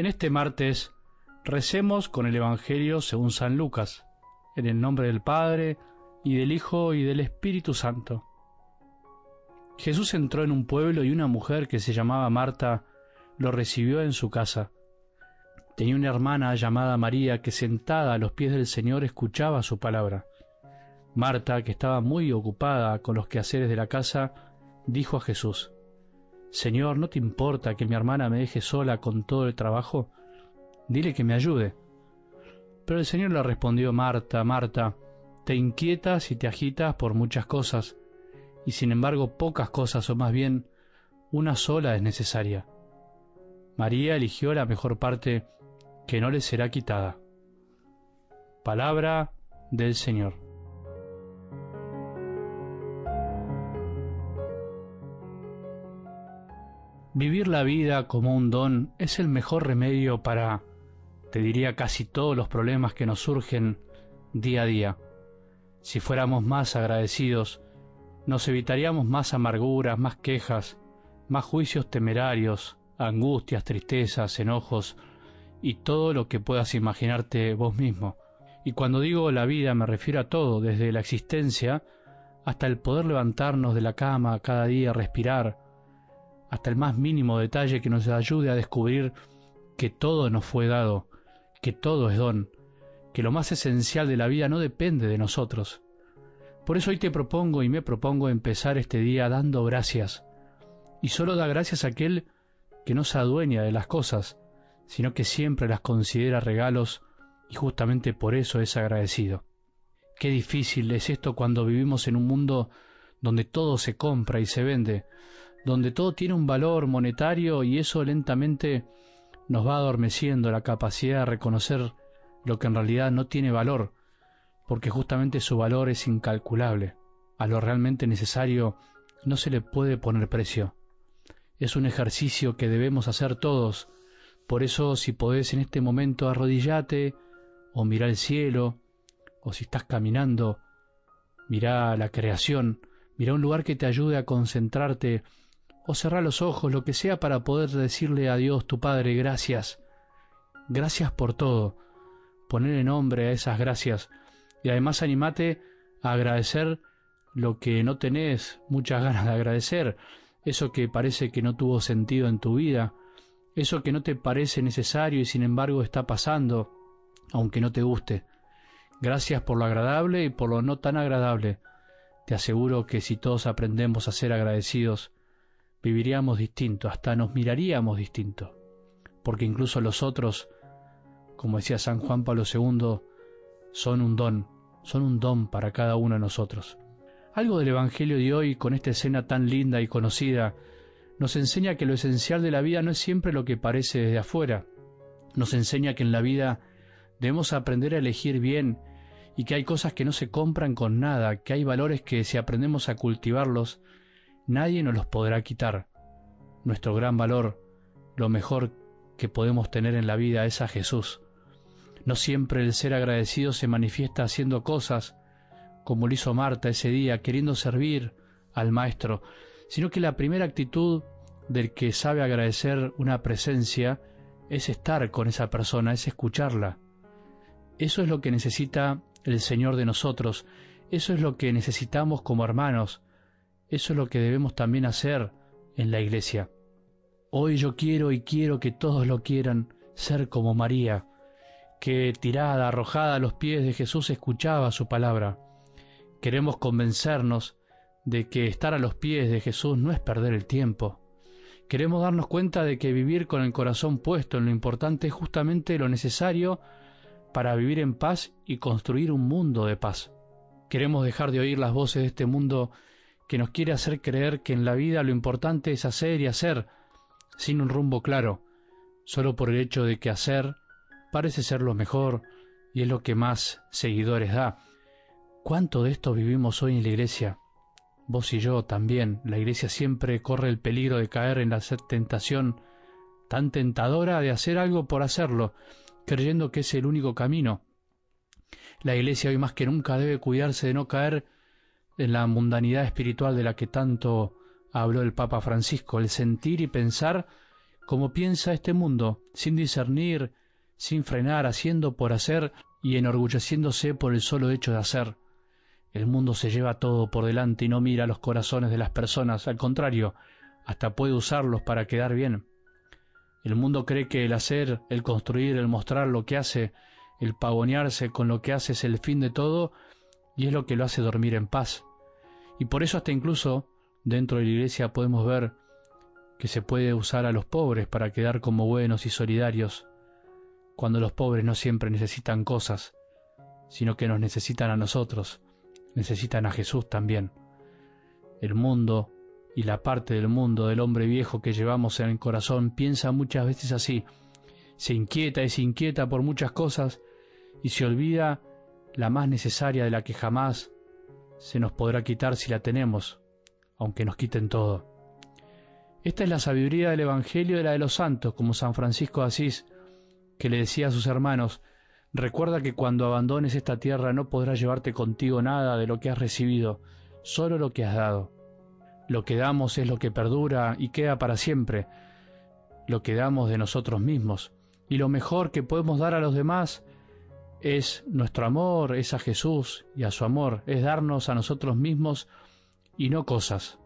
En este martes recemos con el Evangelio según San Lucas, en el nombre del Padre, y del Hijo, y del Espíritu Santo. Jesús entró en un pueblo y una mujer que se llamaba Marta lo recibió en su casa. Tenía una hermana llamada María que sentada a los pies del Señor escuchaba su palabra. Marta, que estaba muy ocupada con los quehaceres de la casa, dijo a Jesús, Señor, ¿no te importa que mi hermana me deje sola con todo el trabajo? Dile que me ayude. Pero el Señor le respondió, Marta, Marta, te inquietas y te agitas por muchas cosas, y sin embargo pocas cosas, o más bien una sola es necesaria. María eligió la mejor parte que no le será quitada. Palabra del Señor. Vivir la vida como un don es el mejor remedio para, te diría, casi todos los problemas que nos surgen día a día. Si fuéramos más agradecidos, nos evitaríamos más amarguras, más quejas, más juicios temerarios, angustias, tristezas, enojos y todo lo que puedas imaginarte vos mismo. Y cuando digo la vida me refiero a todo, desde la existencia hasta el poder levantarnos de la cama cada día, respirar, hasta el más mínimo detalle que nos ayude a descubrir que todo nos fue dado, que todo es don, que lo más esencial de la vida no depende de nosotros. Por eso hoy te propongo y me propongo empezar este día dando gracias, y solo da gracias a aquel que no se adueña de las cosas, sino que siempre las considera regalos y justamente por eso es agradecido. Qué difícil es esto cuando vivimos en un mundo donde todo se compra y se vende, donde todo tiene un valor monetario y eso lentamente nos va adormeciendo la capacidad de reconocer lo que en realidad no tiene valor, porque justamente su valor es incalculable. A lo realmente necesario no se le puede poner precio. Es un ejercicio que debemos hacer todos. Por eso, si podés en este momento arrodillate o mira el cielo, o si estás caminando, mira la creación, mira un lugar que te ayude a concentrarte o cerrar los ojos, lo que sea para poder decirle a Dios tu Padre gracias. Gracias por todo. Ponerle nombre a esas gracias. Y además animate a agradecer lo que no tenés muchas ganas de agradecer, eso que parece que no tuvo sentido en tu vida, eso que no te parece necesario y sin embargo está pasando, aunque no te guste. Gracias por lo agradable y por lo no tan agradable. Te aseguro que si todos aprendemos a ser agradecidos, viviríamos distinto, hasta nos miraríamos distinto, porque incluso los otros, como decía San Juan Pablo II, son un don, son un don para cada uno de nosotros. Algo del Evangelio de hoy, con esta escena tan linda y conocida, nos enseña que lo esencial de la vida no es siempre lo que parece desde afuera. Nos enseña que en la vida debemos aprender a elegir bien y que hay cosas que no se compran con nada, que hay valores que si aprendemos a cultivarlos, nadie nos los podrá quitar. Nuestro gran valor, lo mejor que podemos tener en la vida es a Jesús. No siempre el ser agradecido se manifiesta haciendo cosas, como lo hizo Marta ese día, queriendo servir al Maestro, sino que la primera actitud del que sabe agradecer una presencia es estar con esa persona, es escucharla. Eso es lo que necesita el Señor de nosotros, eso es lo que necesitamos como hermanos, eso es lo que debemos también hacer en la iglesia. Hoy yo quiero y quiero que todos lo quieran ser como María, que tirada, arrojada a los pies de Jesús escuchaba su palabra. Queremos convencernos de que estar a los pies de Jesús no es perder el tiempo. Queremos darnos cuenta de que vivir con el corazón puesto en lo importante es justamente lo necesario para vivir en paz y construir un mundo de paz. Queremos dejar de oír las voces de este mundo que nos quiere hacer creer que en la vida lo importante es hacer y hacer, sin un rumbo claro, solo por el hecho de que hacer parece ser lo mejor y es lo que más seguidores da. ¿Cuánto de esto vivimos hoy en la iglesia? Vos y yo también. La iglesia siempre corre el peligro de caer en la tentación tan tentadora de hacer algo por hacerlo, creyendo que es el único camino. La iglesia hoy más que nunca debe cuidarse de no caer en la mundanidad espiritual de la que tanto habló el Papa Francisco, el sentir y pensar como piensa este mundo, sin discernir, sin frenar, haciendo por hacer y enorgulleciéndose por el solo hecho de hacer. El mundo se lleva todo por delante y no mira los corazones de las personas, al contrario, hasta puede usarlos para quedar bien. El mundo cree que el hacer, el construir, el mostrar lo que hace, el pavonearse con lo que hace es el fin de todo y es lo que lo hace dormir en paz. Y por eso hasta incluso dentro de la iglesia podemos ver que se puede usar a los pobres para quedar como buenos y solidarios, cuando los pobres no siempre necesitan cosas, sino que nos necesitan a nosotros, necesitan a Jesús también. El mundo y la parte del mundo del hombre viejo que llevamos en el corazón piensa muchas veces así, se inquieta y se inquieta por muchas cosas y se olvida la más necesaria de la que jamás se nos podrá quitar si la tenemos, aunque nos quiten todo. Esta es la sabiduría del Evangelio y la de los santos, como San Francisco de Asís, que le decía a sus hermanos, recuerda que cuando abandones esta tierra no podrás llevarte contigo nada de lo que has recibido, solo lo que has dado. Lo que damos es lo que perdura y queda para siempre, lo que damos de nosotros mismos, y lo mejor que podemos dar a los demás es nuestro amor, es a Jesús y a su amor, es darnos a nosotros mismos y no cosas.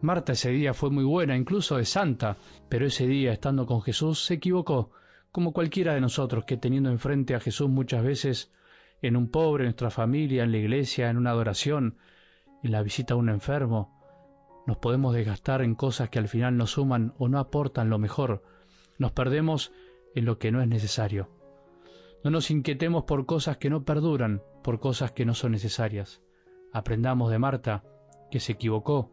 Marta ese día fue muy buena, incluso es santa, pero ese día, estando con Jesús, se equivocó, como cualquiera de nosotros que teniendo enfrente a Jesús muchas veces, en un pobre, en nuestra familia, en la iglesia, en una adoración, en la visita a un enfermo, nos podemos desgastar en cosas que al final no suman o no aportan lo mejor, nos perdemos en lo que no es necesario. No nos inquietemos por cosas que no perduran, por cosas que no son necesarias. Aprendamos de Marta, que se equivocó,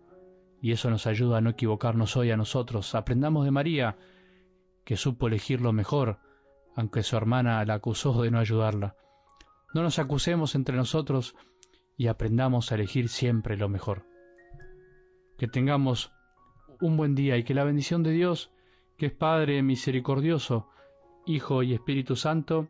y eso nos ayuda a no equivocarnos hoy a nosotros. Aprendamos de María, que supo elegir lo mejor, aunque su hermana la acusó de no ayudarla. No nos acusemos entre nosotros y aprendamos a elegir siempre lo mejor. Que tengamos un buen día y que la bendición de Dios, que es Padre misericordioso, Hijo y Espíritu Santo,